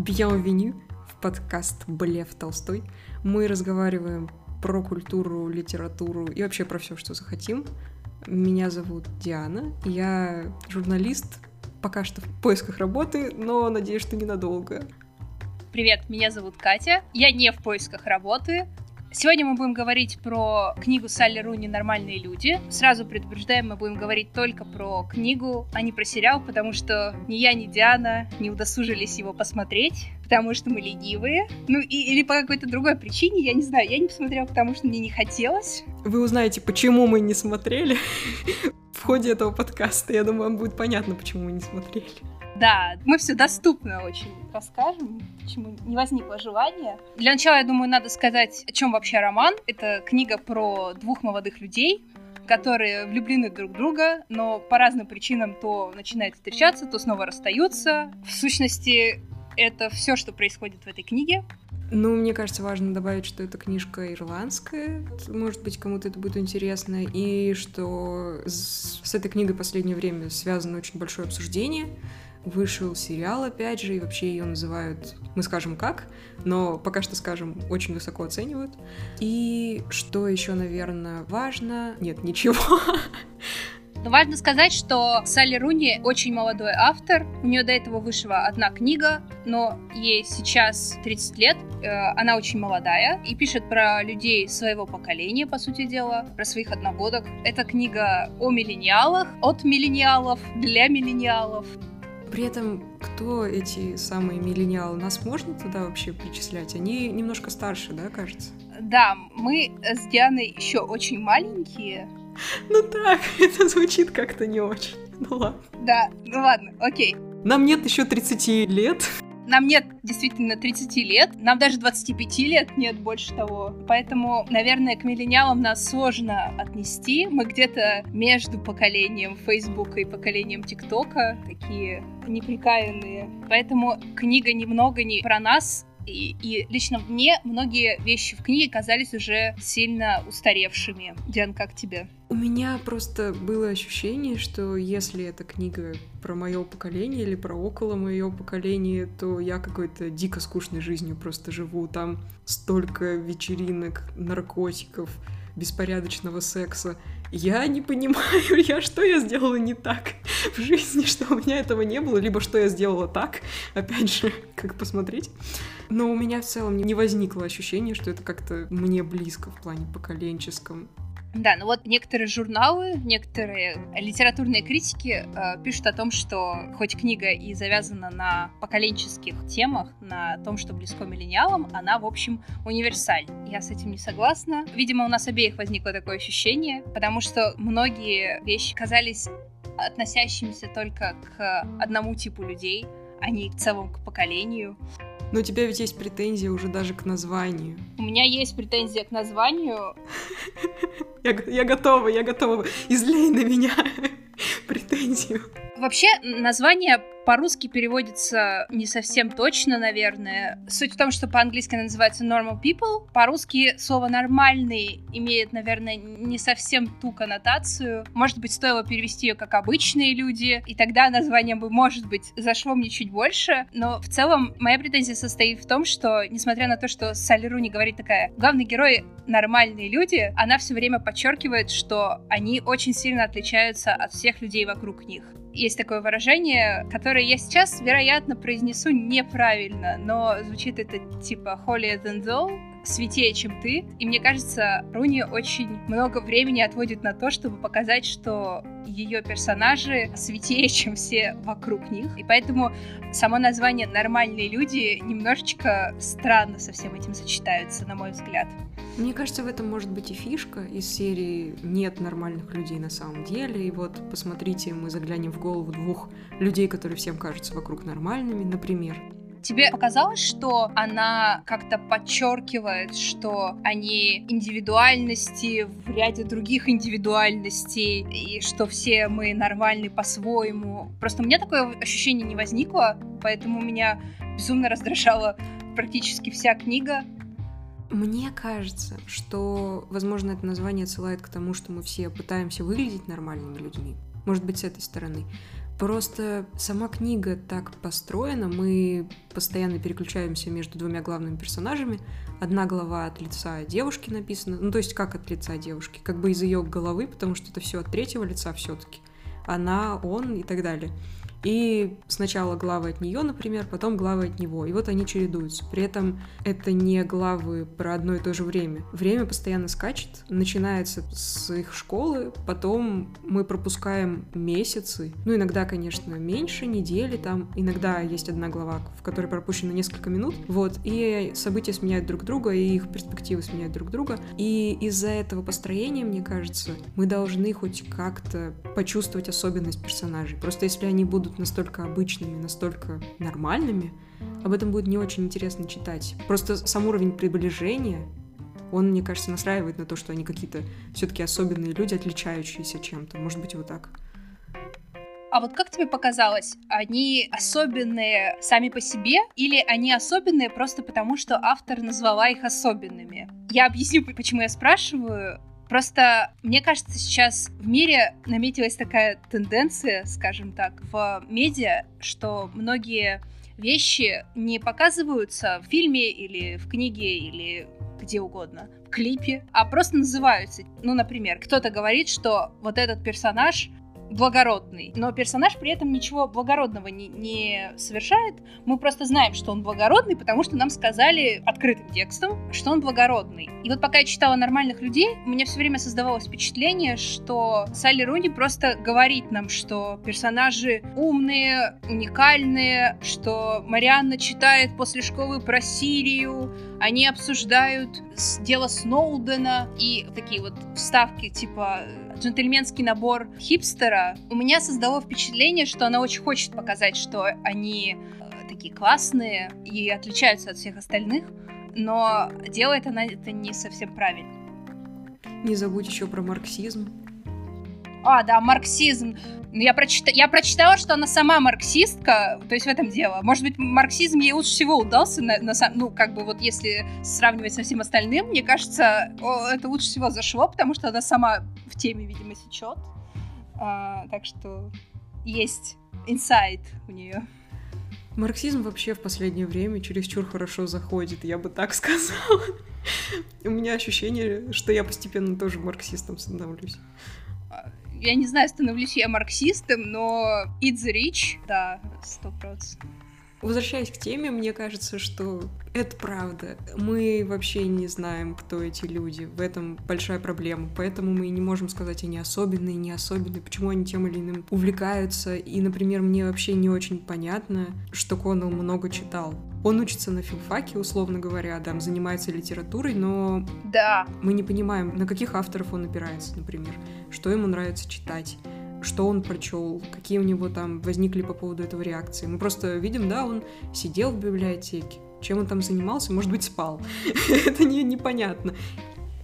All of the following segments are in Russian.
Bienvenue в подкаст «Блев Толстой». Мы разговариваем про культуру, литературу и вообще про все, что захотим. Меня зовут Диана, я журналист, пока что в поисках работы, но надеюсь, что ненадолго. Привет, меня зовут Катя, я не в поисках работы, Сегодня мы будем говорить про книгу Салли Руни «Нормальные люди». Сразу предупреждаем, мы будем говорить только про книгу, а не про сериал, потому что ни я, ни Диана не удосужились его посмотреть, потому что мы ленивые. Ну, и, или по какой-то другой причине, я не знаю. Я не посмотрела, потому что мне не хотелось. Вы узнаете, почему мы не смотрели в ходе этого подкаста. Я думаю, вам будет понятно, почему мы не смотрели. Да, мы все доступно очень расскажем, почему не возникло желания. Для начала, я думаю, надо сказать, о чем вообще роман. Это книга про двух молодых людей, которые влюблены друг в друга, но по разным причинам то начинают встречаться, то снова расстаются. В сущности, это все, что происходит в этой книге. Ну, мне кажется, важно добавить, что эта книжка ирландская. Может быть, кому-то это будет интересно. И что с, этой книгой в последнее время связано очень большое обсуждение вышел сериал, опять же, и вообще ее называют, мы скажем как, но пока что скажем, очень высоко оценивают. И что еще, наверное, важно? Нет, ничего. Но важно сказать, что Салли Руни очень молодой автор. У нее до этого вышла одна книга, но ей сейчас 30 лет. Э, она очень молодая и пишет про людей своего поколения, по сути дела, про своих одногодок. Это книга о миллениалах, от миллениалов, для миллениалов. При этом, кто эти самые миллениалы? Нас можно туда вообще причислять? Они немножко старше, да, кажется? Да, мы с Дианой еще очень маленькие. Ну так, это звучит как-то не очень. Ну ладно. Да, ну ладно, окей. Нам нет еще 30 лет. Нам нет действительно 30 лет, нам даже 25 лет нет больше того. Поэтому, наверное, к миллениалам нас сложно отнести. Мы где-то между поколением Фейсбука и поколением ТикТока, такие неприкаянные. Поэтому книга немного не про нас, и, и лично мне многие вещи в книге казались уже сильно устаревшими. Диан, как тебе? У меня просто было ощущение, что если эта книга про мое поколение или про около моего поколения, то я какой-то дико скучной жизнью просто живу. Там столько вечеринок, наркотиков, беспорядочного секса. Я не понимаю, я что я сделала не так в жизни, что у меня этого не было, либо что я сделала так, опять же, как посмотреть. Но у меня в целом не возникло ощущения, что это как-то мне близко в плане поколенческом. Да, ну вот некоторые журналы, некоторые литературные критики э, пишут о том, что хоть книга и завязана на поколенческих темах, на том, что близко миллениалам, она, в общем, универсаль. Я с этим не согласна. Видимо, у нас обеих возникло такое ощущение, потому что многие вещи казались относящимися только к одному типу людей, а не в целом к поколению. Но у тебя ведь есть претензия уже даже к названию. У меня есть претензия к названию. Я, я готова, я готова. Излей на меня претензию. Вообще, название по-русски переводится не совсем точно, наверное. Суть в том, что по-английски она называется normal people. По-русски слово нормальный имеет, наверное, не совсем ту коннотацию. Может быть, стоило перевести ее как обычные люди, и тогда название бы, может быть, зашло мне чуть больше. Но в целом моя претензия состоит в том, что, несмотря на то, что Салли Руни говорит такая, главный герой нормальные люди, она все время подчеркивает, что они очень сильно отличаются от всех людей вокруг них. Есть такое выражение, которое я сейчас, вероятно, произнесу неправильно, но звучит это типа holier than thou, светее, чем ты. И мне кажется, Руни очень много времени отводит на то, чтобы показать, что ее персонажи светее, чем все вокруг них. И поэтому само название «Нормальные люди» немножечко странно со всем этим сочетаются, на мой взгляд. Мне кажется, в этом может быть и фишка из серии «Нет нормальных людей на самом деле». И вот, посмотрите, мы заглянем в голову двух людей, которые всем кажутся вокруг нормальными, например. Тебе показалось, что она как-то подчеркивает, что они индивидуальности в ряде других индивидуальностей, и что все мы нормальны по-своему. Просто у меня такое ощущение не возникло, поэтому меня безумно раздражала практически вся книга. Мне кажется, что, возможно, это название отсылает к тому, что мы все пытаемся выглядеть нормальными людьми. Может быть, с этой стороны. Просто сама книга так построена, мы постоянно переключаемся между двумя главными персонажами. Одна глава от лица девушки написана, ну то есть как от лица девушки, как бы из ее головы, потому что это все от третьего лица все-таки. Она, он и так далее. И сначала главы от нее, например, потом главы от него. И вот они чередуются. При этом это не главы про одно и то же время. Время постоянно скачет. Начинается с их школы, потом мы пропускаем месяцы. Ну, иногда, конечно, меньше, недели там. Иногда есть одна глава, в которой пропущено несколько минут. Вот. И события сменяют друг друга, и их перспективы сменяют друг друга. И из-за этого построения, мне кажется, мы должны хоть как-то почувствовать особенность персонажей. Просто если они будут будут настолько обычными, настолько нормальными, об этом будет не очень интересно читать. Просто сам уровень приближения, он, мне кажется, настраивает на то, что они какие-то все-таки особенные люди, отличающиеся чем-то. Может быть, вот так. А вот как тебе показалось, они особенные сами по себе или они особенные просто потому, что автор назвала их особенными? Я объясню, почему я спрашиваю. Просто, мне кажется, сейчас в мире наметилась такая тенденция, скажем так, в медиа, что многие вещи не показываются в фильме или в книге или где угодно, в клипе, а просто называются. Ну, например, кто-то говорит, что вот этот персонаж благородный, но персонаж при этом ничего благородного не, не совершает. Мы просто знаем, что он благородный, потому что нам сказали открытым текстом, что он благородный. И вот пока я читала «Нормальных людей», у меня все время создавалось впечатление, что Салли Руни просто говорит нам, что персонажи умные, уникальные, что Марианна читает после школы про Сирию, они обсуждают дело Сноудена и такие вот вставки типа джентльменский набор хипстера, у меня создало впечатление, что она очень хочет показать, что они э, такие классные и отличаются от всех остальных, но делает она это не совсем правильно. Не забудь еще про марксизм. А, да, марксизм. Я, прочита... я прочитала, что она сама марксистка, то есть в этом дело. Может быть, марксизм ей лучше всего удался, на, на, ну, как бы вот если сравнивать со всем остальным, мне кажется, это лучше всего зашло, потому что она сама в теме, видимо, сечет. А, так что есть инсайт у нее. Марксизм вообще в последнее время чересчур хорошо заходит, я бы так сказала. У меня ощущение, что я постепенно тоже марксистом становлюсь я не знаю, становлюсь я марксистом, но it's rich, да, сто процентов. Возвращаясь к теме, мне кажется, что это правда. Мы вообще не знаем, кто эти люди. В этом большая проблема. Поэтому мы не можем сказать, они особенные, не особенные, почему они тем или иным увлекаются. И, например, мне вообще не очень понятно, что Коннелл много читал. Он учится на филфаке, условно говоря, там занимается литературой, но да. мы не понимаем, на каких авторов он опирается, например, что ему нравится читать что он прочел, какие у него там возникли по поводу этого реакции. Мы просто видим, да, он сидел в библиотеке, чем он там занимался, может быть, спал. Это не, непонятно.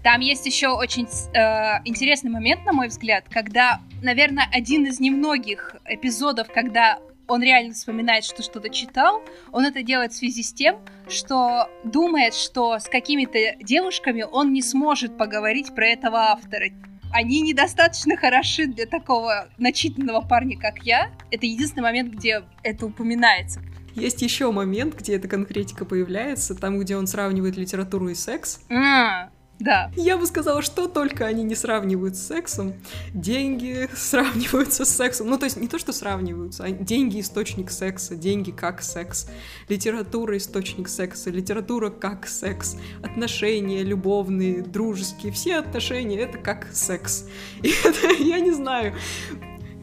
Там есть еще очень э, интересный момент, на мой взгляд, когда, наверное, один из немногих эпизодов, когда он реально вспоминает, что что-то читал, он это делает в связи с тем, что думает, что с какими-то девушками он не сможет поговорить про этого автора они недостаточно хороши для такого начитанного парня, как я. Это единственный момент, где это упоминается. Есть еще момент, где эта конкретика появляется, там, где он сравнивает литературу и секс. А, да. Я бы сказала, что только они не сравнивают с сексом. Деньги сравниваются с сексом. Ну, то есть не то, что сравниваются, а деньги — источник секса, деньги как секс, литература — источник секса, литература как секс, отношения любовные, дружеские, все отношения — это как секс. И это, я не знаю,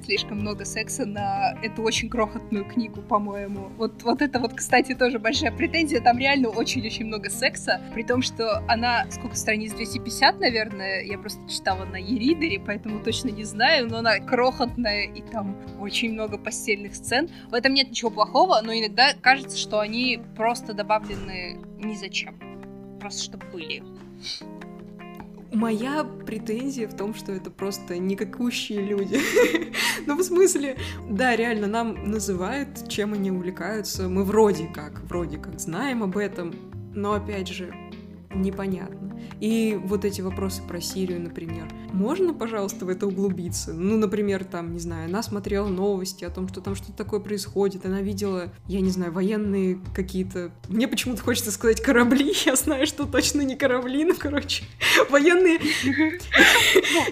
слишком много секса на эту очень крохотную книгу, по-моему. Вот, вот это вот, кстати, тоже большая претензия. Там реально очень-очень много секса, при том, что она, сколько страниц, 250, наверное, я просто читала на Еридере, поэтому точно не знаю, но она крохотная, и там очень много постельных сцен. В этом нет ничего плохого, но иногда кажется, что они просто добавлены ни зачем. Просто чтобы были. Моя претензия в том, что это просто никакущие люди. ну, в смысле, да, реально, нам называют, чем они увлекаются. Мы вроде как, вроде как знаем об этом, но, опять же, непонятно. И вот эти вопросы про Сирию, например. Можно, пожалуйста, в это углубиться? Ну, например, там, не знаю, она смотрела новости о том, что там что-то такое происходит, она видела, я не знаю, военные какие-то... Мне почему-то хочется сказать корабли, я знаю, что точно не корабли, ну, короче, военные...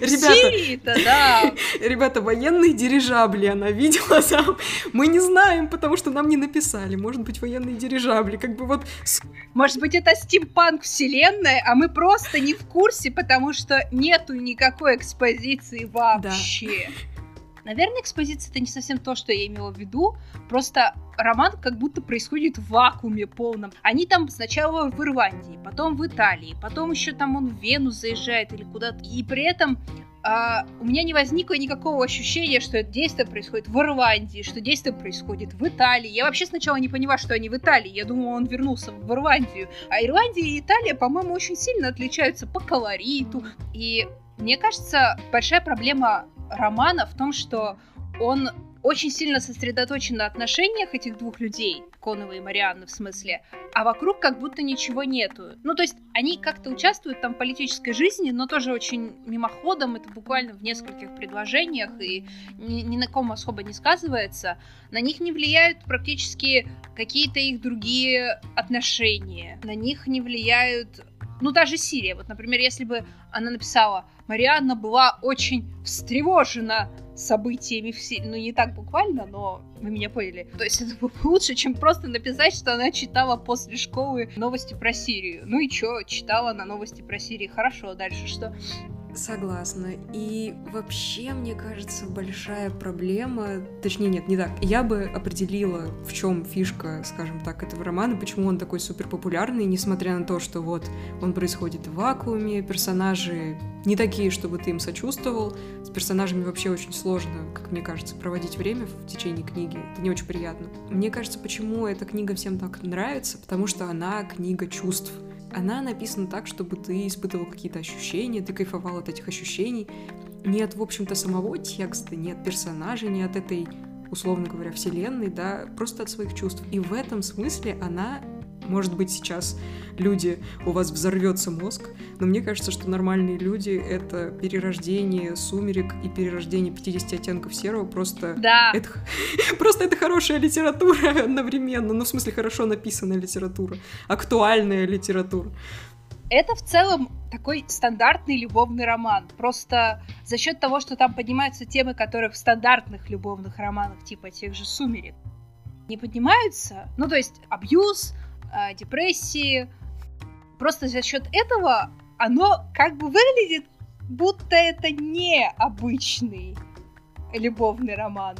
Ребята, да. Ребята, военные дирижабли она видела там. Мы не знаем, потому что нам не написали. Может быть, военные дирижабли, как бы вот... Может быть, это стимпанк вселенная, а мы просто не в курсе, потому что нету никакой экспозиции вообще. Да. Наверное, экспозиция это не совсем то, что я имела в виду. Просто роман как будто происходит в вакууме полном. Они там сначала в Ирландии, потом в Италии, потом еще там он в Вену заезжает или куда-то. И при этом а, у меня не возникло никакого ощущения, что это действие происходит в Ирландии, что действие происходит в Италии. Я вообще сначала не поняла, что они в Италии. Я думала, он вернулся в Ирландию. А Ирландия и Италия, по-моему, очень сильно отличаются по колориту. И мне кажется, большая проблема романа в том, что он очень сильно сосредоточен на отношениях этих двух людей, Конова и Марианны в смысле, а вокруг как будто ничего нету. Ну, то есть они как-то участвуют там в политической жизни, но тоже очень мимоходом, это буквально в нескольких предложениях и ни, ни на ком особо не сказывается. На них не влияют практически какие-то их другие отношения. На них не влияют ну, даже Сирия. Вот, например, если бы она написала, Марианна была очень встревожена событиями в Сирии. Ну, не так буквально, но вы меня поняли. То есть это было лучше, чем просто написать, что она читала после школы новости про Сирию. Ну и чё, читала на новости про Сирию. Хорошо, дальше что? Согласна. И вообще, мне кажется, большая проблема, точнее, нет, не так. Я бы определила, в чем фишка, скажем так, этого романа, почему он такой супер популярный, несмотря на то, что вот он происходит в вакууме, персонажи не такие, чтобы ты им сочувствовал. С персонажами вообще очень сложно, как мне кажется, проводить время в течение книги. Это не очень приятно. Мне кажется, почему эта книга всем так нравится, потому что она книга чувств она написана так, чтобы ты испытывал какие-то ощущения, ты кайфовал от этих ощущений. Не от, в общем-то, самого текста, не от персонажей, не от этой, условно говоря, вселенной, да, просто от своих чувств. И в этом смысле она может быть, сейчас люди, у вас взорвется мозг, но мне кажется, что нормальные люди — это перерождение сумерек и перерождение 50 оттенков серого. Просто, да. это, просто это хорошая литература одновременно. Ну, в смысле, хорошо написанная литература. Актуальная литература. Это в целом такой стандартный любовный роман. Просто за счет того, что там поднимаются темы, которые в стандартных любовных романах, типа тех же «Сумерек», не поднимаются. Ну, то есть абьюз, э, депрессии. Просто за счет этого оно как бы выглядит, будто это не обычный любовный роман.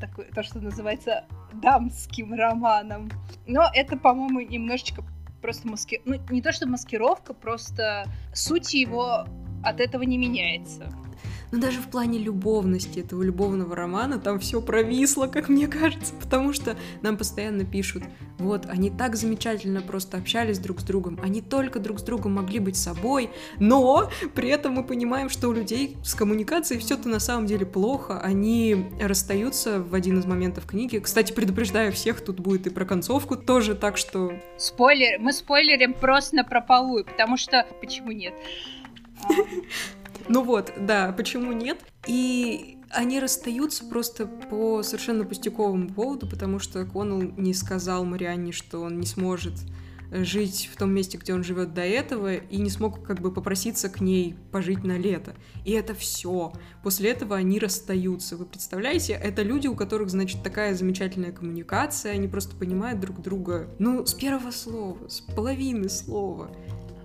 Такой, то, что называется дамским романом. Но это, по-моему, немножечко просто маски... Ну, не то, что маскировка, просто суть его от этого не меняется. Но даже в плане любовности этого любовного романа там все провисло, как мне кажется, потому что нам постоянно пишут, вот, они так замечательно просто общались друг с другом, они только друг с другом могли быть собой, но при этом мы понимаем, что у людей с коммуникацией все-то на самом деле плохо, они расстаются в один из моментов книги. Кстати, предупреждаю всех, тут будет и про концовку тоже, так что... Спойлер, мы спойлерим просто на прополую, потому что... Почему нет? Ну вот, да, почему нет? И они расстаются просто по совершенно пустяковому поводу, потому что Коннелл не сказал Марианне, что он не сможет жить в том месте, где он живет до этого, и не смог как бы попроситься к ней пожить на лето. И это все. После этого они расстаются. Вы представляете, это люди, у которых, значит, такая замечательная коммуникация, они просто понимают друг друга, ну, с первого слова, с половины слова.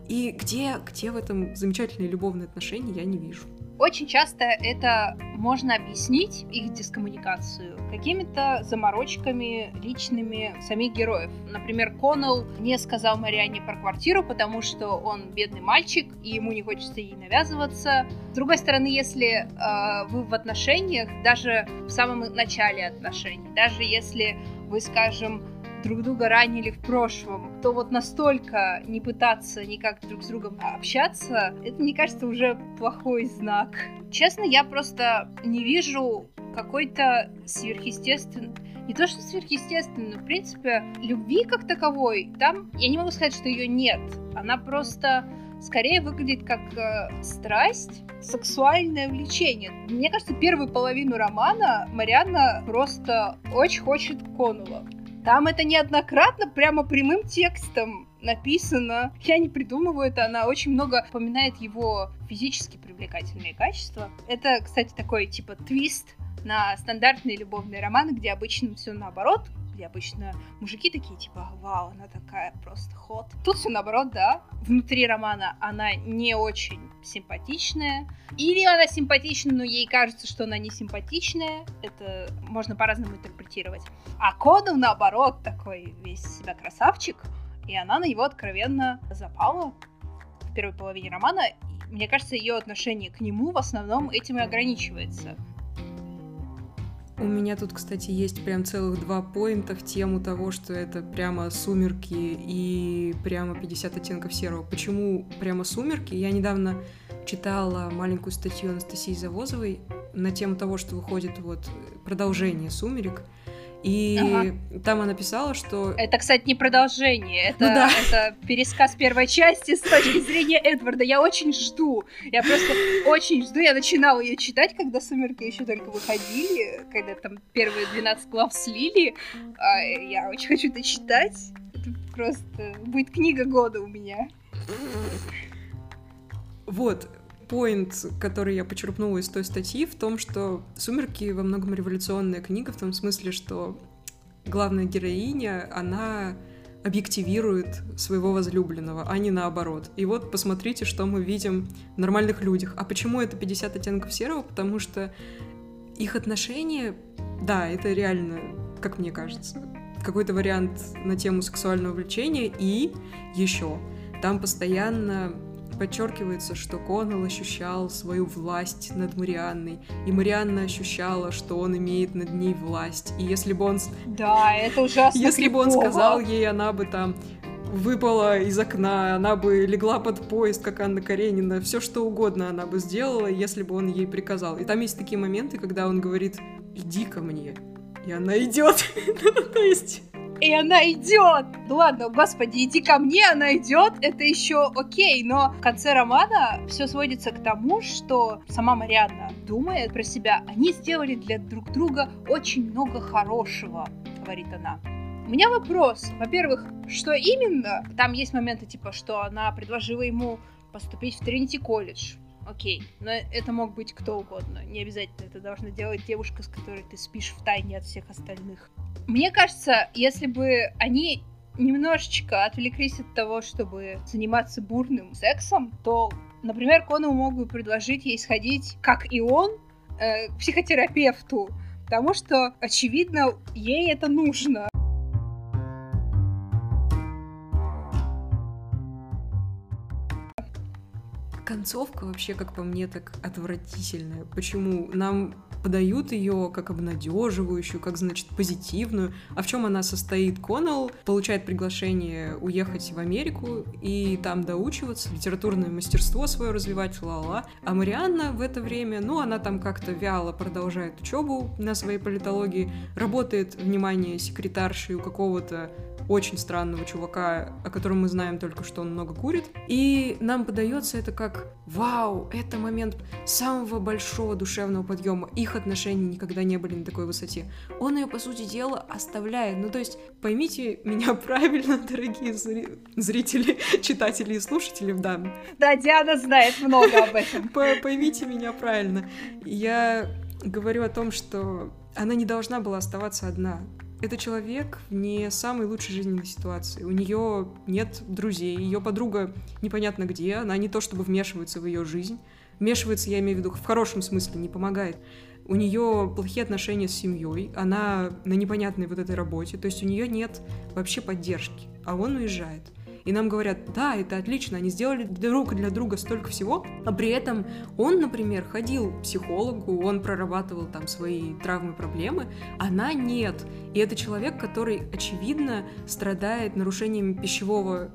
И где, где в этом замечательные любовные отношения, я не вижу. Очень часто это можно объяснить, их дискоммуникацию, какими-то заморочками личными самих героев. Например, Коннелл не сказал Марианне про квартиру, потому что он бедный мальчик, и ему не хочется ей навязываться. С другой стороны, если э, вы в отношениях, даже в самом начале отношений, даже если вы, скажем, друг друга ранили в прошлом, то вот настолько не пытаться никак друг с другом общаться, это, мне кажется, уже плохой знак. Честно, я просто не вижу какой-то сверхъестественной не то что сверхъестественной, в принципе, любви как таковой, там, я не могу сказать, что ее нет. Она просто скорее выглядит как э, страсть, сексуальное влечение. Мне кажется, первую половину романа Марианна просто очень хочет Конула. Там это неоднократно прямо прямым текстом написано. Я не придумываю это, она очень много упоминает его физически привлекательные качества. Это, кстати, такой типа твист на стандартные любовные романы, где обычно все наоборот, где обычно мужики такие, типа, вау, она такая просто ход. Тут все наоборот, да. Внутри романа она не очень симпатичная. Или она симпатичная, но ей кажется, что она не симпатичная. Это можно по-разному интерпретировать. А Конов, наоборот, такой весь себя красавчик. И она на него откровенно запала в первой половине романа. Мне кажется, ее отношение к нему в основном этим и ограничивается. У меня тут, кстати, есть прям целых два поинта в тему того, что это прямо «Сумерки» и прямо «50 оттенков серого». Почему прямо «Сумерки»? Я недавно читала маленькую статью Анастасии Завозовой на тему того, что выходит вот продолжение «Сумерек», и ага. там она писала, что... Это, кстати, не продолжение, это, ну, да. это пересказ первой части с точки зрения Эдварда. Я очень жду, я просто очень жду. Я начинала ее читать, когда «Сумерки» еще только выходили, когда там первые 12 глав слили. А я очень хочу это читать. Это просто будет книга года у меня. Вот, поинт, который я почерпнула из той статьи, в том, что «Сумерки» во многом революционная книга, в том смысле, что главная героиня, она объективирует своего возлюбленного, а не наоборот. И вот посмотрите, что мы видим в нормальных людях. А почему это 50 оттенков серого? Потому что их отношения, да, это реально, как мне кажется, какой-то вариант на тему сексуального влечения, и еще там постоянно Подчеркивается, что Коннелл ощущал свою власть над Марианной, и Марианна ощущала, что он имеет над ней власть. И если бы он... Да, это ужасно Если бы он сказал ей, она бы там выпала из окна, она бы легла под поезд, как Анна Каренина, все что угодно она бы сделала, если бы он ей приказал. И там есть такие моменты, когда он говорит, иди ко мне, и она идет. То есть и она идет. Ну ладно, господи, иди ко мне, она идет, это еще окей, но в конце романа все сводится к тому, что сама Марианна думает про себя, они сделали для друг друга очень много хорошего, говорит она. У меня вопрос. Во-первых, что именно? Там есть моменты, типа, что она предложила ему поступить в Тринити колледж. Окей, но это мог быть кто угодно. Не обязательно это должна делать девушка, с которой ты спишь в тайне от всех остальных. Мне кажется, если бы они немножечко отвлеклись от того, чтобы заниматься бурным сексом, то, например, Кону мог бы предложить ей сходить, как и он, э, к психотерапевту, потому что, очевидно, ей это нужно. Концовка вообще, как по мне, так отвратительная. Почему? Нам подают ее как обнадеживающую, как, значит, позитивную. А в чем она состоит? Коннелл получает приглашение уехать в Америку и там доучиваться, литературное мастерство свое развивать, ла-ла. А Марианна в это время, ну, она там как-то вяло продолжает учебу на своей политологии, работает, внимание, секретаршей у какого-то очень странного чувака, о котором мы знаем только, что он много курит. И нам подается это как «Вау, это момент самого большого душевного подъема. Их отношения никогда не были на такой высоте». Он ее, по сути дела, оставляет. Ну, то есть, поймите меня правильно, дорогие зрители, читатели и слушатели, да. Да, Диана знает много об этом. Поймите меня правильно. Я говорю о том, что она не должна была оставаться одна это человек в не самой лучшей жизненной ситуации. У нее нет друзей, ее подруга непонятно где, она не то чтобы вмешивается в ее жизнь. Вмешивается, я имею в виду, в хорошем смысле, не помогает. У нее плохие отношения с семьей, она на непонятной вот этой работе, то есть у нее нет вообще поддержки, а он уезжает и нам говорят, да, это отлично, они сделали друг для друга столько всего, а при этом он, например, ходил к психологу, он прорабатывал там свои травмы, проблемы, она нет. И это человек, который, очевидно, страдает нарушением пищевого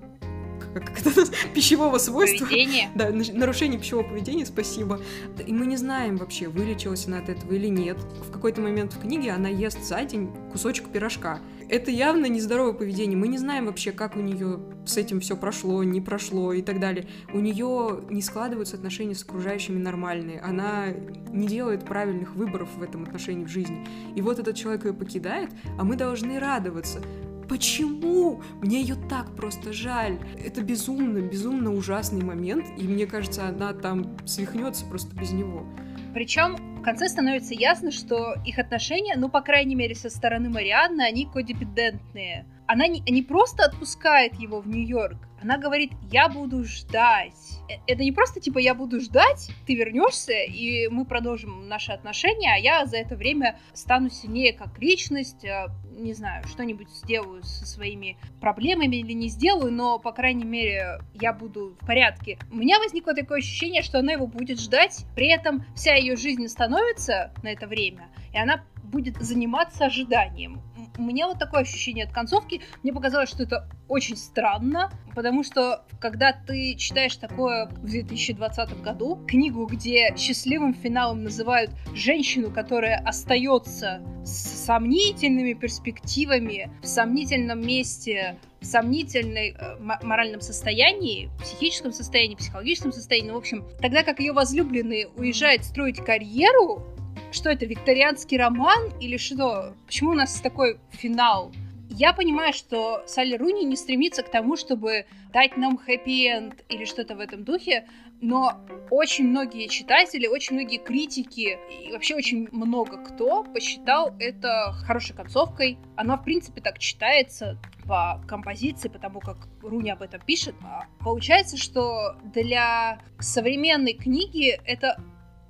как это, пищевого свойства. Поведение. Да, нарушение пищевого поведения, спасибо. И мы не знаем вообще, вылечилась она от этого или нет. В какой-то момент в книге она ест за день кусочек пирожка. Это явно нездоровое поведение. Мы не знаем вообще, как у нее с этим все прошло, не прошло и так далее. У нее не складываются отношения с окружающими нормальные. Она не делает правильных выборов в этом отношении в жизни. И вот этот человек ее покидает, а мы должны радоваться. Почему? Мне ее так просто жаль. Это безумно, безумно ужасный момент, и мне кажется, она там свихнется просто без него. Причем в конце становится ясно, что их отношения, ну, по крайней мере, со стороны Марианны, они кодепендентные. Она не, не просто отпускает его в Нью-Йорк, она говорит, я буду ждать. Э, это не просто типа я буду ждать, ты вернешься, и мы продолжим наши отношения, а я за это время стану сильнее как личность, э, не знаю, что-нибудь сделаю со своими проблемами или не сделаю, но, по крайней мере, я буду в порядке. У меня возникло такое ощущение, что она его будет ждать, при этом вся ее жизнь становится на это время, и она будет заниматься ожиданием у меня вот такое ощущение от концовки. Мне показалось, что это очень странно, потому что когда ты читаешь такое в 2020 году, книгу, где счастливым финалом называют женщину, которая остается с сомнительными перспективами в сомнительном месте в сомнительной э, моральном состоянии, психическом состоянии, психологическом состоянии, ну, в общем, тогда как ее возлюбленный уезжает строить карьеру, что это, викторианский роман или что? Почему у нас такой финал? Я понимаю, что Салли Руни не стремится к тому, чтобы дать нам хэппи-энд или что-то в этом духе, но очень многие читатели, очень многие критики и вообще очень много кто посчитал это хорошей концовкой. Она, в принципе, так читается по композиции, потому как Руни об этом пишет. А получается, что для современной книги это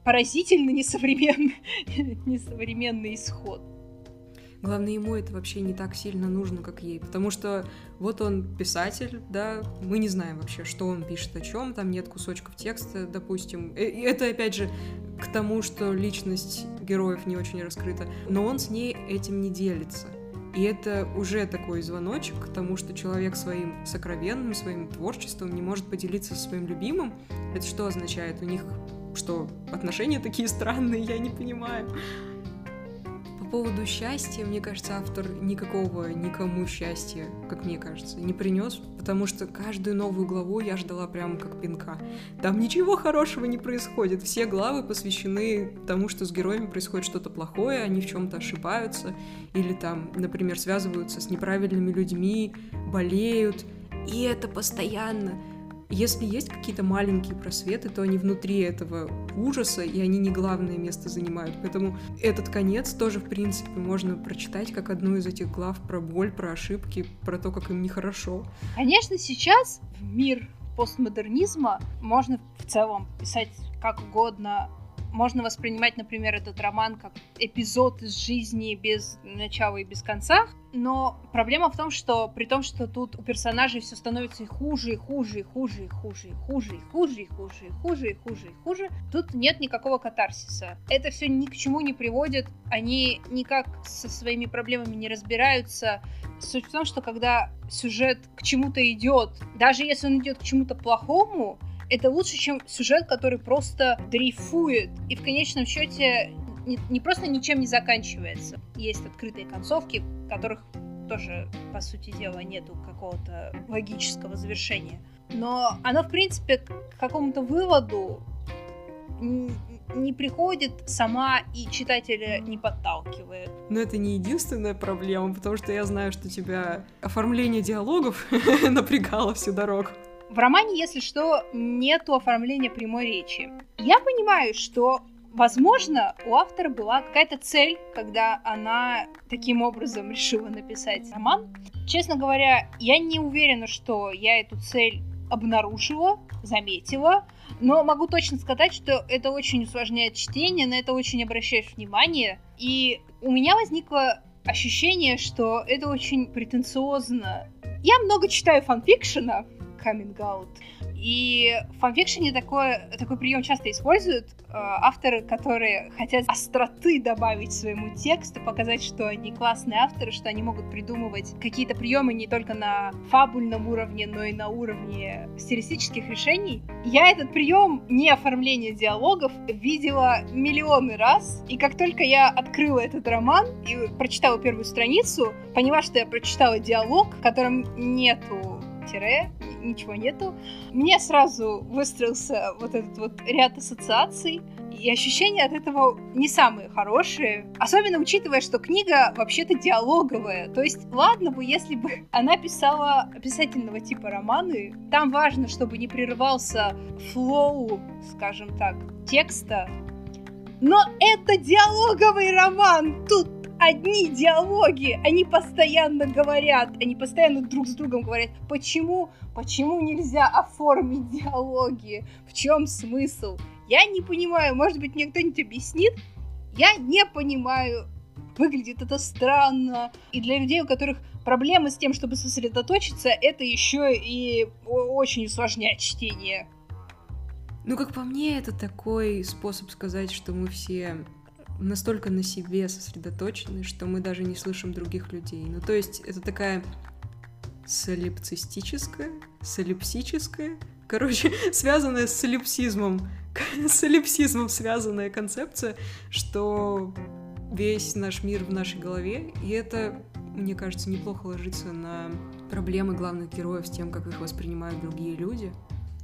поразительно несовременный, несовременный исход. Главное, ему это вообще не так сильно нужно, как ей, потому что вот он писатель, да, мы не знаем вообще, что он пишет о чем, там нет кусочков текста, допустим. И это, опять же, к тому, что личность героев не очень раскрыта, но он с ней этим не делится. И это уже такой звоночек к тому, что человек своим сокровенным, своим творчеством не может поделиться со своим любимым. Это что означает? У них что отношения такие странные, я не понимаю. По поводу счастья, мне кажется, автор никакого никому счастья, как мне кажется, не принес, потому что каждую новую главу я ждала прямо как пинка. Там ничего хорошего не происходит. Все главы посвящены тому, что с героями происходит что-то плохое, они в чем-то ошибаются, или там, например, связываются с неправильными людьми, болеют, и это постоянно. Если есть какие-то маленькие просветы, то они внутри этого ужаса, и они не главное место занимают. Поэтому этот конец тоже, в принципе, можно прочитать как одну из этих глав про боль, про ошибки, про то, как им нехорошо. Конечно, сейчас в мир постмодернизма можно в целом писать как угодно можно воспринимать, например, этот роман как эпизод из жизни без начала и без конца, но проблема в том, что при том, что тут у персонажей все становится и хуже, и хуже, и хуже, и хуже, и хуже, и хуже, и хуже, и хуже, и хуже, и хуже, тут нет никакого катарсиса. Это все ни к чему не приводит, они никак со своими проблемами не разбираются. Суть в том, что когда сюжет к чему-то идет, даже если он идет к чему-то плохому, это лучше, чем сюжет, который просто дрейфует и в конечном счете не, не просто ничем не заканчивается. Есть открытые концовки, которых тоже, по сути дела, нету какого-то логического завершения. Но оно, в принципе, к какому-то выводу не приходит сама и читателя не подталкивает. Но это не единственная проблема, потому что я знаю, что тебя оформление диалогов напрягало всю дорогу. В романе, если что, нету оформления прямой речи. Я понимаю, что Возможно, у автора была какая-то цель, когда она таким образом решила написать роман. Честно говоря, я не уверена, что я эту цель обнаружила, заметила, но могу точно сказать, что это очень усложняет чтение, на это очень обращаешь внимание. И у меня возникло ощущение, что это очень претенциозно. Я много читаю фанфикшена, out. И в фанфикшене такое, такой прием часто используют э, авторы, которые хотят остроты добавить своему тексту, показать, что они классные авторы, что они могут придумывать какие-то приемы не только на фабульном уровне, но и на уровне стилистических решений. Я этот прием не оформление диалогов видела миллионы раз, и как только я открыла этот роман и прочитала первую страницу, поняла, что я прочитала диалог, в котором нету тире, ничего нету. Мне сразу выстроился вот этот вот ряд ассоциаций, и ощущения от этого не самые хорошие. Особенно учитывая, что книга вообще-то диалоговая. То есть, ладно бы, если бы она писала описательного типа романы, там важно, чтобы не прерывался флоу, скажем так, текста. Но это диалоговый роман! Тут одни диалоги, они постоянно говорят, они постоянно друг с другом говорят, почему, почему нельзя оформить диалоги, в чем смысл? Я не понимаю, может быть, мне кто-нибудь объяснит? Я не понимаю. Выглядит это странно. И для людей, у которых проблемы с тем, чтобы сосредоточиться, это еще и очень усложняет чтение. Ну, как по мне, это такой способ сказать, что мы все настолько на себе сосредоточены, что мы даже не слышим других людей. Ну, то есть это такая солипцистическая, солипсическая, короче, связанная с солипсизмом, с солипсизмом связанная концепция, что весь наш мир в нашей голове, и это, мне кажется, неплохо ложится на проблемы главных героев с тем, как их воспринимают другие люди.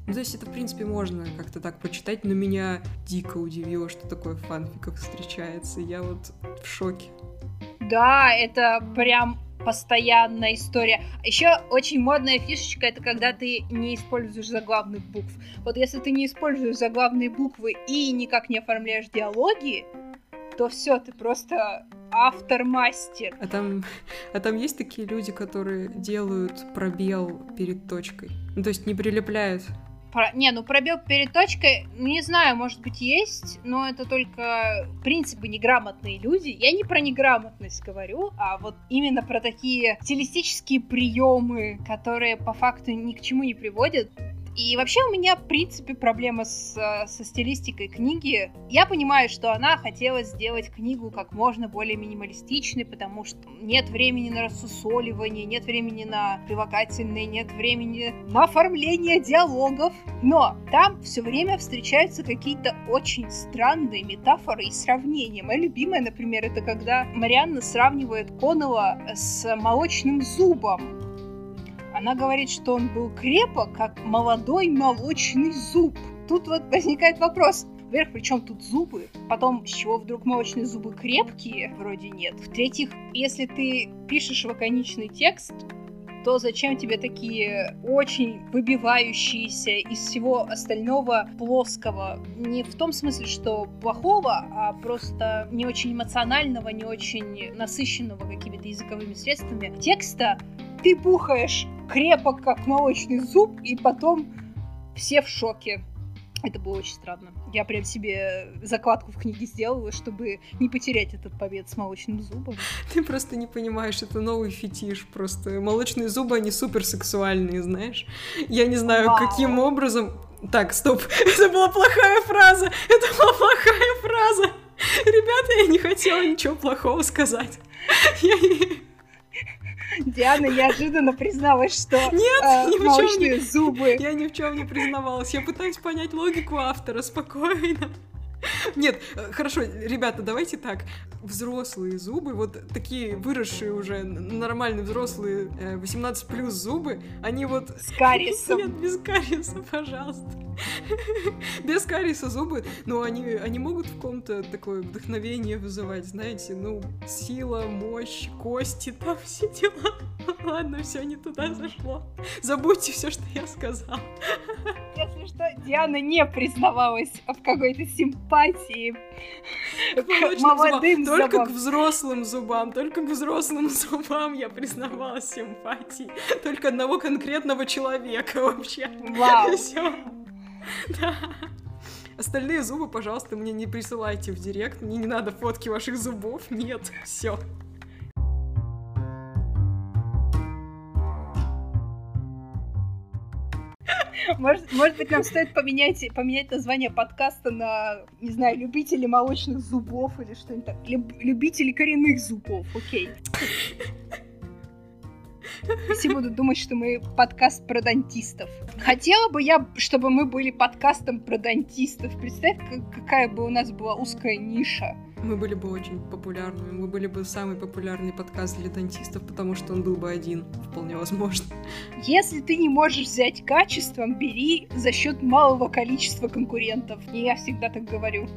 Ну, то есть это, в принципе, можно как-то так почитать, но меня дико удивило, что такое в фанфиках встречается. Я вот в шоке. Да, это прям постоянная история. Еще очень модная фишечка это когда ты не используешь заглавных букв. Вот если ты не используешь заглавные буквы и никак не оформляешь диалоги, то все, ты просто автор-мастер. А там, а там есть такие люди, которые делают пробел перед точкой? Ну, то есть не прилепляют про... Не, ну пробел перед точкой, не знаю, может быть, есть, но это только, в принципе, неграмотные люди. Я не про неграмотность говорю, а вот именно про такие стилистические приемы, которые по факту ни к чему не приводят. И вообще у меня, в принципе, проблема с, со стилистикой книги. Я понимаю, что она хотела сделать книгу как можно более минималистичной, потому что нет времени на рассусоливание, нет времени на прилагательные, нет времени на оформление диалогов. Но там все время встречаются какие-то очень странные метафоры и сравнения. Моя любимая, например, это когда Марианна сравнивает Коннелла с молочным зубом. Она говорит, что он был крепок, как молодой молочный зуб. Тут вот возникает вопрос, во-первых, при чем тут зубы? Потом, с чего вдруг молочные зубы крепкие? Вроде нет. В-третьих, если ты пишешь лаконичный текст, то зачем тебе такие очень выбивающиеся из всего остального плоского? Не в том смысле, что плохого, а просто не очень эмоционального, не очень насыщенного какими-то языковыми средствами текста, ты бухаешь крепок, как молочный зуб, и потом все в шоке. Это было очень странно. Я прям себе закладку в книге сделала, чтобы не потерять этот побед с молочным зубом. Ты просто не понимаешь, это новый фетиш. Просто молочные зубы, они суперсексуальные, знаешь. Я не знаю, Вау. каким образом... Так, стоп. Это была плохая фраза. Это была плохая фраза. Ребята, я не хотела ничего плохого сказать. Я... Диана неожиданно призналась, что Нет, э, ни в чем не... зубы. Я ни в чем не признавалась. Я пытаюсь понять логику автора спокойно. Нет, э, хорошо, ребята, давайте так. Взрослые зубы, вот такие выросшие уже нормальные взрослые 18 э, плюс зубы, они вот... С кариесом. Нет, без кариеса, пожалуйста. Без кариеса зубы, но они, они могут в ком-то такое вдохновение вызывать, знаете, ну, сила, мощь, кости, там все дела. Ладно, все не туда зашло. Забудьте все, что я сказал. Если что, Диана не признавалась в какой-то симпатии к молодым зубам. Только к взрослым зубам, только к взрослым зубам я признавалась симпатии. Только одного конкретного человека вообще. Вау. Все. Да. Остальные зубы, пожалуйста, мне не присылайте в директ. Мне не надо фотки ваших зубов. Нет, все. Может, может быть, нам стоит поменять, поменять название подкаста на, не знаю, любители молочных зубов или что-нибудь так. Люб, любители коренных зубов, окей. Все будут думать, что мы подкаст про дантистов. Хотела бы я, чтобы мы были подкастом про дантистов. Представь, какая бы у нас была узкая ниша. Мы были бы очень популярными. Мы были бы самый популярный подкаст для дантистов, потому что он был бы один. Вполне возможно. Если ты не можешь взять качеством, бери за счет малого количества конкурентов. И я всегда так говорю.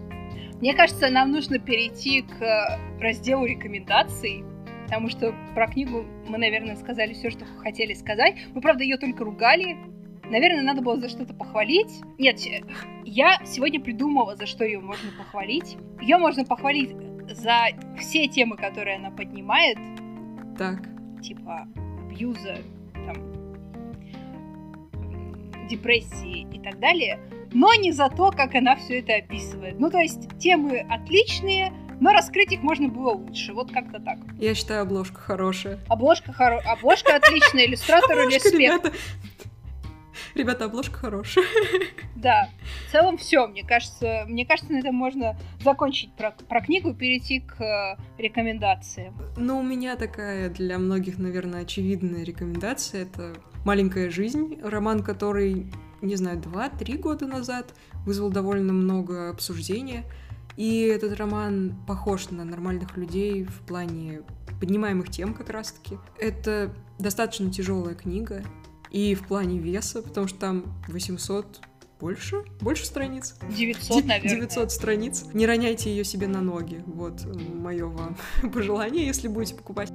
Мне кажется, нам нужно перейти к разделу рекомендаций, потому что про книгу мы, наверное, сказали все, что хотели сказать. Мы, правда, ее только ругали. Наверное, надо было за что-то похвалить. Нет, я сегодня придумала, за что ее можно похвалить. Ее можно похвалить за все темы, которые она поднимает. Так. Типа абьюза, там, депрессии и так далее. Но не за то, как она все это описывает. Ну, то есть, темы отличные, но раскрыть их можно было лучше. Вот как-то так. Я считаю, обложка хорошая. Обложка, хоро... обложка отличная, иллюстратор респект. Ребята, обложка хорошая. Да. В целом все, мне кажется. Мне кажется, на этом можно закончить про, про книгу и перейти к э, рекомендациям. Ну, у меня такая для многих, наверное, очевидная рекомендация. Это «Маленькая жизнь», роман, который, не знаю, два-три года назад вызвал довольно много обсуждения. И этот роман похож на нормальных людей в плане поднимаемых тем как раз-таки. Это достаточно тяжелая книга, и в плане веса, потому что там 800 больше? Больше страниц? 900, наверное. 900 страниц. Не роняйте ее себе на ноги. Вот мое вам пожелание, если будете покупать.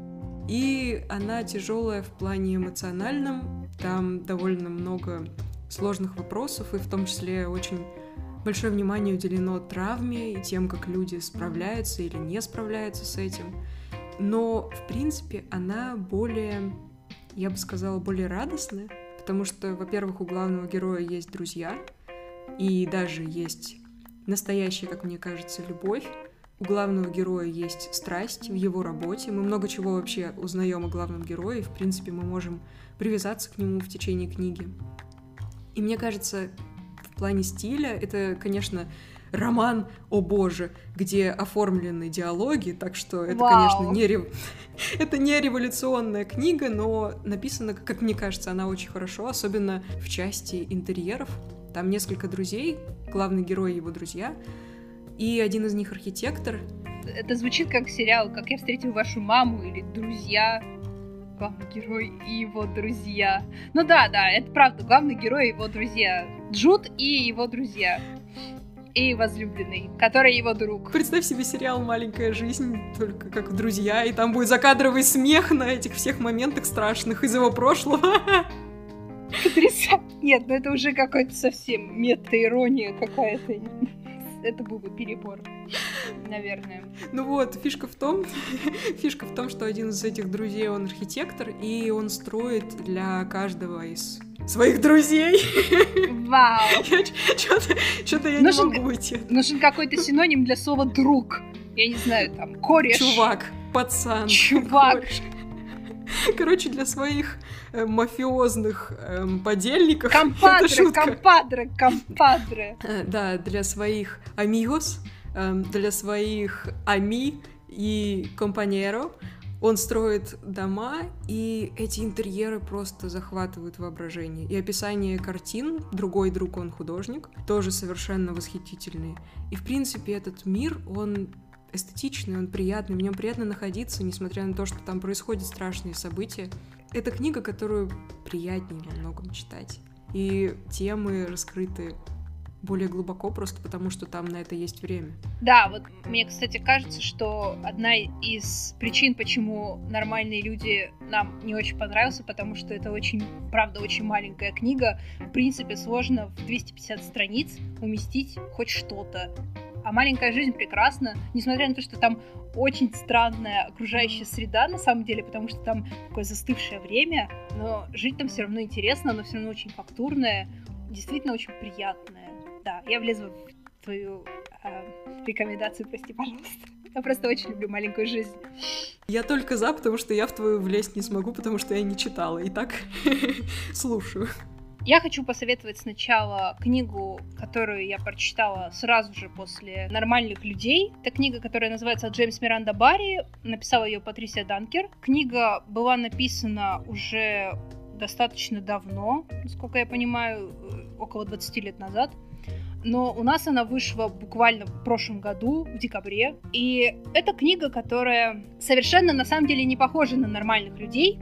И она тяжелая в плане эмоциональном. Там довольно много сложных вопросов, и в том числе очень большое внимание уделено травме и тем, как люди справляются или не справляются с этим. Но, в принципе, она более я бы сказала, более радостная, потому что, во-первых, у главного героя есть друзья, и даже есть настоящая, как мне кажется, любовь. У главного героя есть страсть в его работе. Мы много чего вообще узнаем о главном герое, и, в принципе, мы можем привязаться к нему в течение книги. И мне кажется, плане стиля это, конечно, роман, о боже, где оформлены диалоги, так что это, Вау. конечно, не, рев... это не революционная книга, но написана, как мне кажется, она очень хорошо, особенно в части интерьеров. Там несколько друзей, главный герой и его друзья, и один из них архитектор. Это звучит как сериал «Как я встретил вашу маму» или «Друзья», главный герой и его друзья. Ну да, да, это правда, главный герой и его друзья. Джуд и его друзья и возлюбленный, который его друг. Представь себе сериал «Маленькая жизнь», только как друзья, и там будет закадровый смех на этих всех моментах страшных из его прошлого. Потрясающе. Нет, ну это уже какая-то совсем мета-ирония какая-то. Это был бы перебор, наверное. Ну вот, фишка в том, фишка в том, что один из этих друзей, он архитектор, и он строит для каждого из своих друзей. Вау. Что-то я нужен, не могу уйти. Нужен какой-то синоним для слова друг. Я не знаю, там, кореш. Чувак, пацан. Чувак. Кореш. Короче, для своих э, мафиозных э, подельников. Компадре, компадре, компадре. Э, да, для своих амигос, э, для своих ами и компаньеро он строит дома, и эти интерьеры просто захватывают воображение. И описание картин, другой друг, он художник, тоже совершенно восхитительные. И, в принципе, этот мир, он эстетичный, он приятный, в нем приятно находиться, несмотря на то, что там происходят страшные события. Это книга, которую приятнее во многом читать. И темы раскрыты более глубоко, просто потому что там на это есть время. Да, вот мне, кстати, кажется, что одна из причин, почему нормальные люди нам не очень понравился, потому что это очень, правда, очень маленькая книга. В принципе, сложно в 250 страниц уместить хоть что-то. А маленькая жизнь прекрасна, несмотря на то, что там очень странная окружающая среда, на самом деле, потому что там такое застывшее время, но жить там все равно интересно, оно все равно очень фактурное, действительно очень приятное. Да, я влезу в твою э, рекомендацию, прости, пожалуйста. Я просто очень люблю маленькую жизнь. Я только за, потому что я в твою влезть не смогу, потому что я не читала. И так слушаю. Я хочу посоветовать сначала книгу, которую я прочитала сразу же после «Нормальных людей». Это книга, которая называется «Джеймс Миранда Барри». Написала ее Патрисия Данкер. Книга была написана уже достаточно давно, насколько я понимаю, э, около 20 лет назад. Но у нас она вышла буквально в прошлом году, в декабре. И это книга, которая совершенно на самом деле не похожа на нормальных людей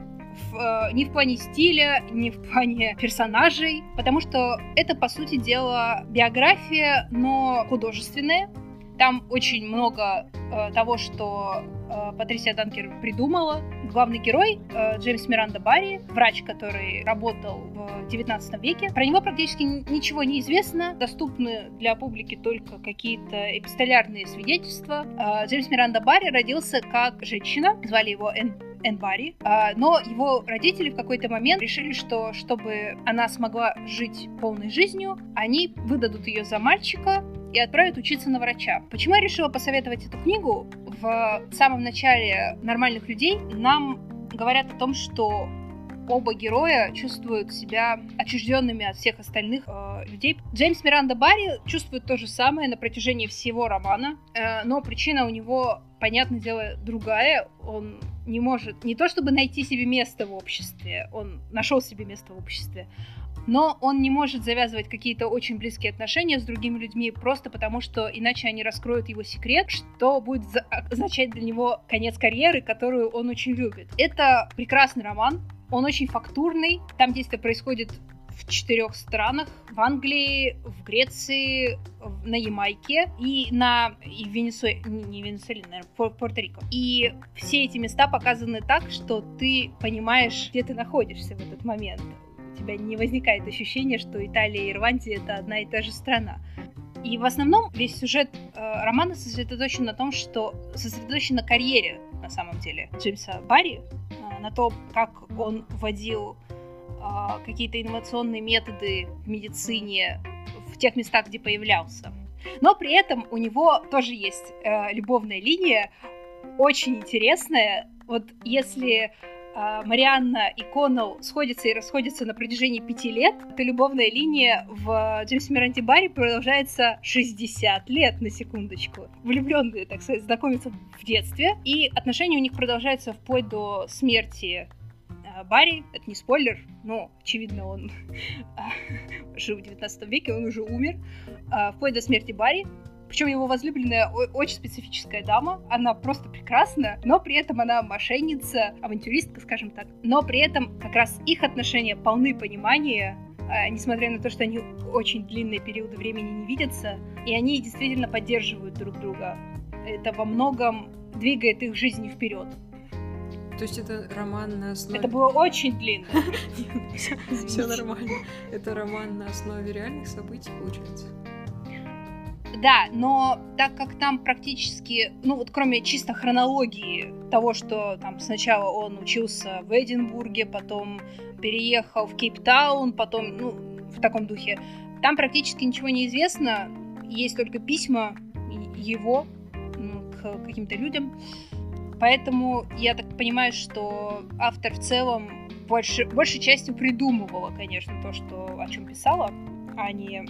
в, э, ни в плане стиля, ни в плане персонажей, потому что это, по сути дела, биография, но художественная. Там очень много э, того, что э, Патрисия Данкер придумала. Главный герой э, Джеймс Миранда Барри, врач, который работал в 19 веке. Про него практически ничего не известно. Доступны для публики только какие-то эпистолярные свидетельства. Э, Джеймс Миранда Барри родился как женщина. Звали его Энн Энбари, а, но его родители в какой-то момент решили, что чтобы она смогла жить полной жизнью, они выдадут ее за мальчика и отправят учиться на врача. Почему я решила посоветовать эту книгу? В самом начале «Нормальных людей» нам говорят о том, что оба героя чувствуют себя отчужденными от всех остальных э, людей. Джеймс Миранда Барри чувствует то же самое на протяжении всего романа, э, но причина у него, понятное дело, другая. Он не может не то чтобы найти себе место в обществе, он нашел себе место в обществе, но он не может завязывать какие-то очень близкие отношения с другими людьми просто потому, что иначе они раскроют его секрет, что будет означать для него конец карьеры, которую он очень любит. Это прекрасный роман, он очень фактурный, там действие происходит в четырех странах. В Англии, в Греции, на Ямайке и на и в не Венесуэле, наверное, Пуэрто-Рико. И все эти места показаны так, что ты понимаешь, где ты находишься в этот момент. У тебя не возникает ощущения, что Италия и Ирландия — это одна и та же страна. И в основном весь сюжет э, романа сосредоточен на том, что сосредоточен на карьере, на самом деле, Джеймса Барри, на том, как он вводил а, какие-то инновационные методы в медицине в тех местах, где появлялся. Но при этом у него тоже есть э, любовная линия, очень интересная. Вот если э, Марианна и Коннелл сходятся и расходятся на протяжении пяти лет, то любовная линия в Джеймсе Миранте Барри продолжается 60 лет, на секундочку. Влюбленные, так сказать, знакомятся в детстве, и отношения у них продолжаются вплоть до смерти Э, Барри, это не спойлер, но, очевидно, он жил в 19 веке, он уже умер, вплоть до смерти Барри. Причем его возлюбленная очень специфическая дама, она просто прекрасна, но при этом она мошенница, авантюристка, скажем так. Но при этом как раз их отношения полны понимания, э, несмотря на то, что они очень длинные периоды времени не видятся, и они действительно поддерживают друг друга. Это во многом двигает их жизнь вперед. То есть это роман на основе... Это было очень длинно. Все нормально. Это роман на основе реальных событий, получается? Да, но так как там практически, ну вот кроме чисто хронологии того, что там сначала он учился в Эдинбурге, потом переехал в Кейптаун, потом, ну, в таком духе, там практически ничего не известно, есть только письма его к каким-то людям. Поэтому я так понимаю, что автор в целом больше, большей частью придумывала, конечно, то, что, о чем писала, а не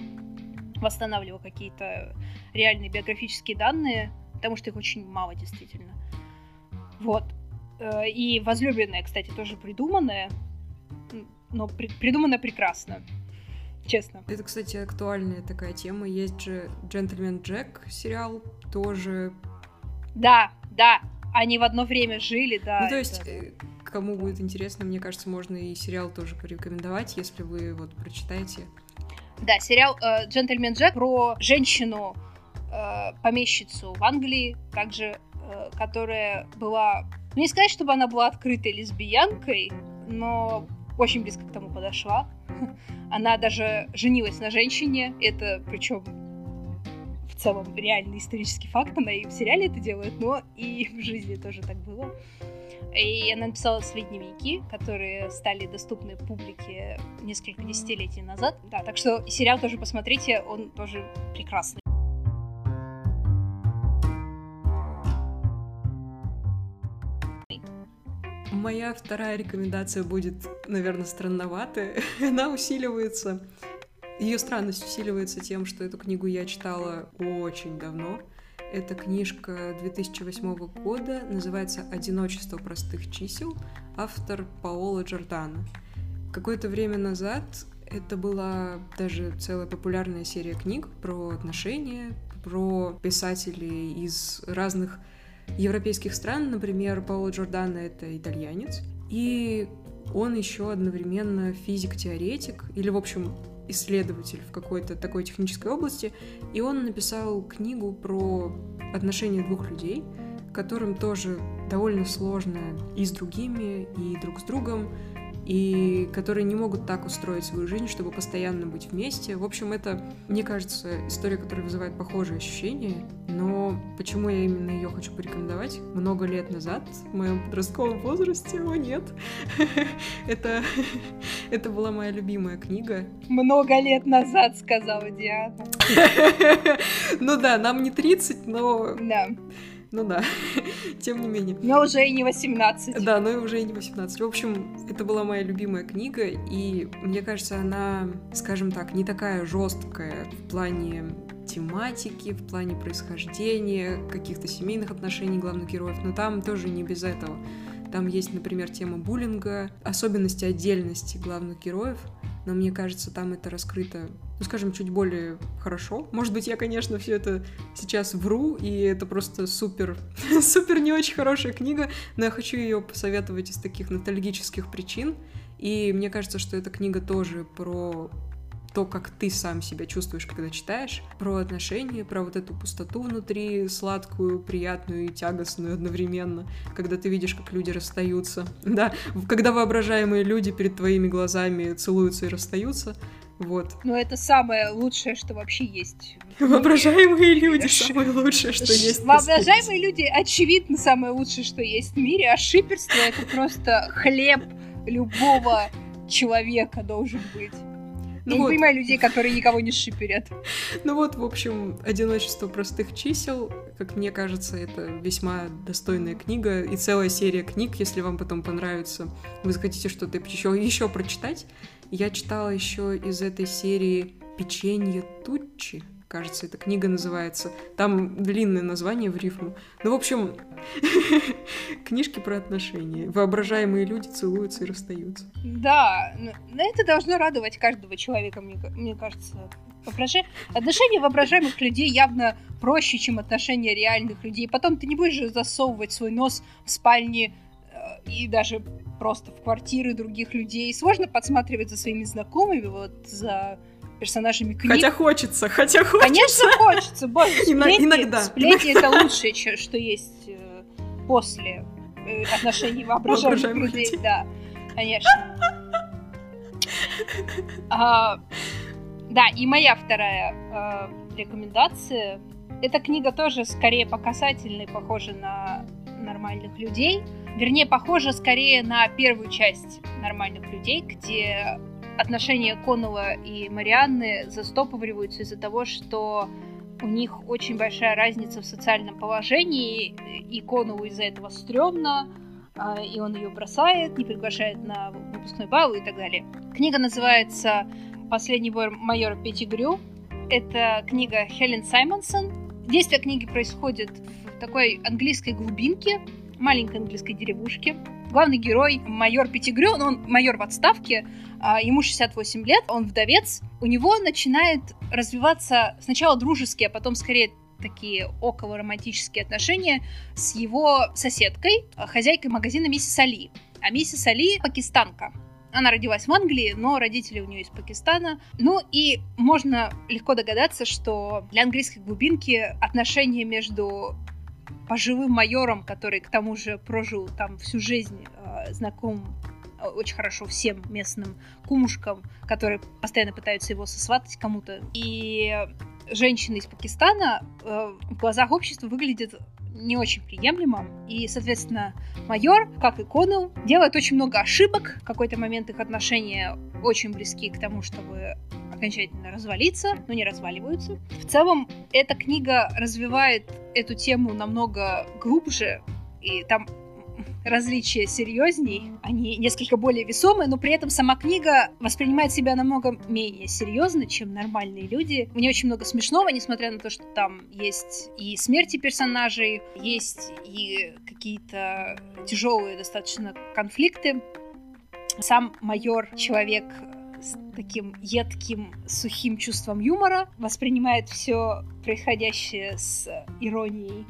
восстанавливала какие-то реальные биографические данные, потому что их очень мало действительно. Вот. Э, и возлюбленная, кстати, тоже придуманная, но при, придумана прекрасно. Честно. Это, кстати, актуальная такая тема. Есть же «Джентльмен Джек» сериал, тоже... Да, да, они в одно время жили, да. Ну, то есть, это... кому будет интересно, мне кажется, можно и сериал тоже порекомендовать, если вы вот прочитаете. Да, сериал э, «Джентльмен Джек» про женщину, э, помещицу в Англии, также, э, которая была... Ну, не сказать, чтобы она была открытой лесбиянкой, но очень близко к тому подошла. Она даже женилась на женщине, это причем целом реальный исторический факт, она и в сериале это делает, но и в жизни тоже так было. И она написала свои дневники, которые стали доступны публике несколько десятилетий назад. Да, так что сериал тоже посмотрите, он тоже прекрасный. Моя вторая рекомендация будет, наверное, странноватая. Она усиливается ее странность усиливается тем, что эту книгу я читала очень давно. Это книжка 2008 года, называется «Одиночество простых чисел», автор Паоло Джордана. Какое-то время назад это была даже целая популярная серия книг про отношения, про писателей из разных европейских стран. Например, Паоло Джордана — это итальянец. И он еще одновременно физик-теоретик, или, в общем, исследователь в какой-то такой технической области, и он написал книгу про отношения двух людей, которым тоже довольно сложно и с другими, и друг с другом, и которые не могут так устроить свою жизнь, чтобы постоянно быть вместе. В общем, это, мне кажется, история, которая вызывает похожие ощущения, но почему я именно ее хочу порекомендовать? Много лет назад, в моем подростковом возрасте, о нет, это, это была моя любимая книга. Много лет назад, сказала Диана. Ну да, нам не 30, но... Да. Ну да, тем не менее. Но уже и не 18. Да, но и уже и не 18. В общем, это была моя любимая книга, и мне кажется, она, скажем так, не такая жесткая в плане тематики, в плане происхождения, каких-то семейных отношений главных героев, но там тоже не без этого. Там есть, например, тема буллинга, особенности отдельности главных героев, но мне кажется, там это раскрыто, ну, скажем, чуть более хорошо. Может быть, я, конечно, все это сейчас вру, и это просто супер, супер не очень хорошая книга, но я хочу ее посоветовать из таких ностальгических причин. И мне кажется, что эта книга тоже про то, как ты сам себя чувствуешь, когда читаешь, про отношения, про вот эту пустоту внутри, сладкую, приятную и тягостную одновременно, когда ты видишь, как люди расстаются, да, когда воображаемые люди перед твоими глазами целуются и расстаются, вот. Ну, это самое лучшее, что вообще есть. Воображаемые люди самое лучшее, что есть. Воображаемые люди, очевидно, самое лучшее, что есть в мире, а шиперство — это просто хлеб любого человека должен быть. Ну Я вот. не понимаю людей, которые никого не шиперят. Ну вот, в общем, «Одиночество простых чисел», как мне кажется, это весьма достойная книга и целая серия книг, если вам потом понравится, вы захотите что-то еще, еще прочитать. Я читала еще из этой серии «Печенье Туччи», кажется, эта книга называется. Там длинное название в рифму. Ну, в общем, книжки про отношения. Воображаемые люди целуются и расстаются. Да, но это должно радовать каждого человека, мне, мне кажется. Воображ... Отношения воображаемых людей явно проще, чем отношения реальных людей. Потом ты не будешь засовывать свой нос в спальне э, и даже просто в квартиры других людей. Сложно подсматривать за своими знакомыми, вот за персонажами книг. Хотя хочется, хотя хочется. Конечно, хочется. Боже, сплетни, иногда. Сплетни — это лучшее, что есть э, после э, отношений воображаемых людей. людей. Да, конечно. А, да, и моя вторая а, рекомендация. Эта книга тоже скорее показательная, похожа на нормальных людей. Вернее, похожа скорее на первую часть нормальных людей, где отношения Коннелла и Марианны застопориваются из-за того, что у них очень большая разница в социальном положении, и Коннеллу из-за этого стрёмно, а, и он ее бросает, не приглашает на выпускной бал и так далее. Книга называется «Последний бой майора Петтигрю». Это книга Хелен Саймонсон. Действие книги происходит в такой английской глубинке, маленькой английской деревушке. Главный герой майор Петтигрю, он майор в отставке, а, ему 68 лет, он вдовец, у него начинает развиваться сначала дружеские, а потом скорее такие около романтические отношения с его соседкой, хозяйкой магазина миссис Али. А миссис Али пакистанка. Она родилась в Англии, но родители у нее из Пакистана. Ну и можно легко догадаться, что для английской глубинки отношения между пожилым майором, который к тому же прожил там всю жизнь, э, знаком очень хорошо всем местным кумушкам, которые постоянно пытаются его сосватать кому-то. И женщина из Пакистана э, в глазах общества выглядит не очень приемлемо. И, соответственно, майор, как и Коннелл, делает очень много ошибок. В какой-то момент их отношения очень близки к тому, чтобы окончательно развалиться, но не разваливаются. В целом, эта книга развивает эту тему намного глубже, и там различия серьезней, они несколько более весомые, но при этом сама книга воспринимает себя намного менее серьезно, чем нормальные люди. В ней очень много смешного, несмотря на то, что там есть и смерти персонажей, есть и какие-то тяжелые достаточно конфликты. Сам майор человек с таким едким, сухим чувством юмора, воспринимает все происходящее с иронией.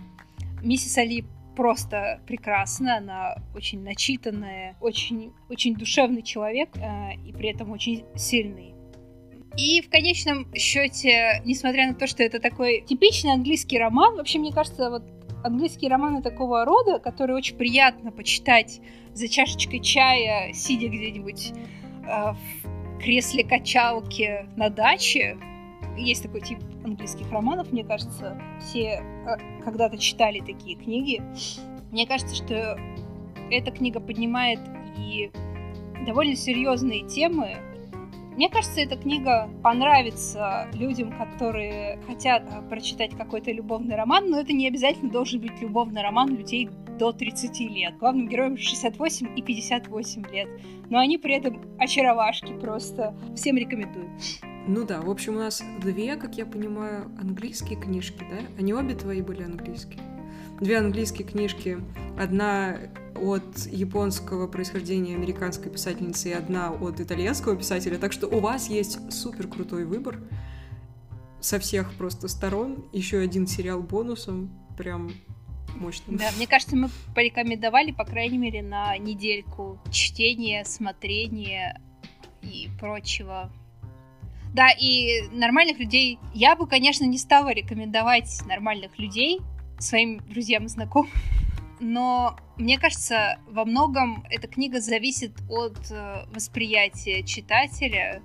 Миссис Али просто прекрасна, она очень начитанная, очень, очень душевный человек э, и при этом очень сильный. И в конечном счете, несмотря на то, что это такой типичный английский роман, вообще, мне кажется, вот английские романы такого рода, которые очень приятно почитать за чашечкой чая, сидя где-нибудь э, в кресле качалки на даче, есть такой тип английских романов, мне кажется, все э, когда-то читали такие книги. Мне кажется, что эта книга поднимает и довольно серьезные темы. Мне кажется, эта книга понравится людям, которые хотят э, прочитать какой-то любовный роман, но это не обязательно должен быть любовный роман людей до 30 лет. Главным героям 68 и 58 лет. Но они при этом очаровашки просто. Всем рекомендую. Ну да, в общем, у нас две, как я понимаю, английские книжки, да? Они обе твои были английские? Две английские книжки. Одна от японского происхождения американской писательницы и одна от итальянского писателя. Так что у вас есть супер крутой выбор со всех просто сторон. Еще один сериал бонусом. Прям мощно. Да, мне кажется, мы порекомендовали, по крайней мере, на недельку чтения, смотрения и прочего да, и нормальных людей... Я бы, конечно, не стала рекомендовать нормальных людей своим друзьям и знакомым, но мне кажется, во многом эта книга зависит от э, восприятия читателя.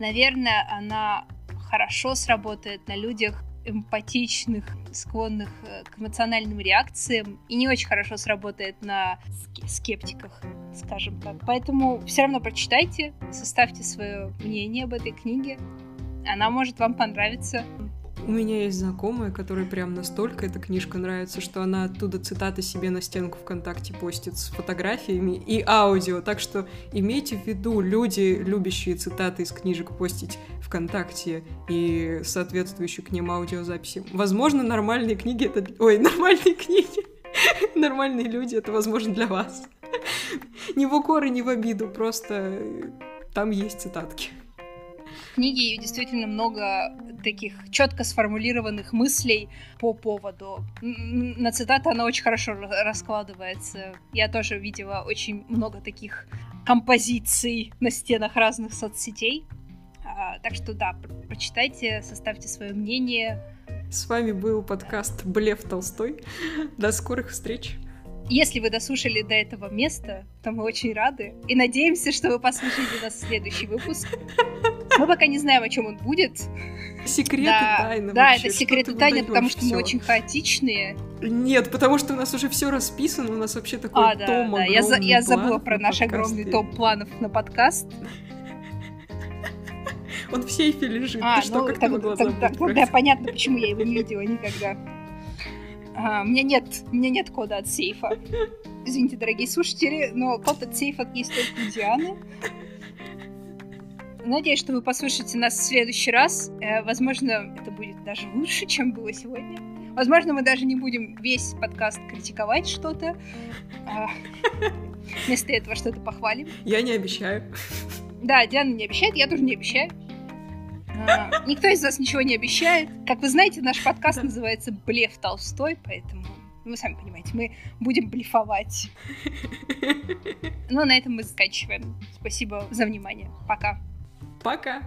Наверное, она хорошо сработает на людях, эмпатичных, склонных э, к эмоциональным реакциям, и не очень хорошо сработает на скептиках, скажем так. Поэтому все равно прочитайте, составьте свое мнение об этой книге. Она может вам понравиться. У меня есть знакомая, которой прям настолько эта книжка нравится, что она оттуда цитаты себе на стенку ВКонтакте постит с фотографиями и аудио. Так что имейте в виду, люди, любящие цитаты из книжек постить ВКонтакте и соответствующие к ним аудиозаписи. Возможно, нормальные книги это... Ой, нормальные книги. Нормальные люди, это возможно для вас. Не в укор и не в обиду, просто там есть цитатки книге действительно много таких четко сформулированных мыслей по поводу. На цитаты она очень хорошо раскладывается. Я тоже видела очень много таких композиций на стенах разных соцсетей. А, так что да, прочитайте, составьте свое мнение. С вами был подкаст Блев Толстой. До скорых встреч. Если вы дослушали до этого места, то мы очень рады и надеемся, что вы послушаете нас в следующий выпуск. Мы пока не знаем, о чем он будет. Секреты да, тайны. Да, вообще. это секреты тайны, потому что всё? мы очень хаотичные. Нет, потому что у нас уже все расписано, у нас вообще такой а, да, том да. Я, за, я забыла про наш огромный топ планов на подкаст. Он в сейфе лежит. А, Ты что, ну, как так, могла так, так, Тогда понятно, почему я его не видела никогда. А, у меня нет, у меня нет кода от сейфа. Извините, дорогие слушатели, но код от сейфа есть только у Дианы. Надеюсь, что вы послушаете нас в следующий раз. Э, возможно, это будет даже лучше, чем было сегодня. Возможно, мы даже не будем весь подкаст критиковать что-то. А, вместо этого что-то похвалим. Я не обещаю. Да, Диана не обещает, я тоже не обещаю. Никто из вас ничего не обещает. Как вы знаете, наш подкаст называется «Блеф Толстой», поэтому вы сами понимаете, мы будем блефовать. Ну, а на этом мы заканчиваем. Спасибо за внимание. Пока. Пока.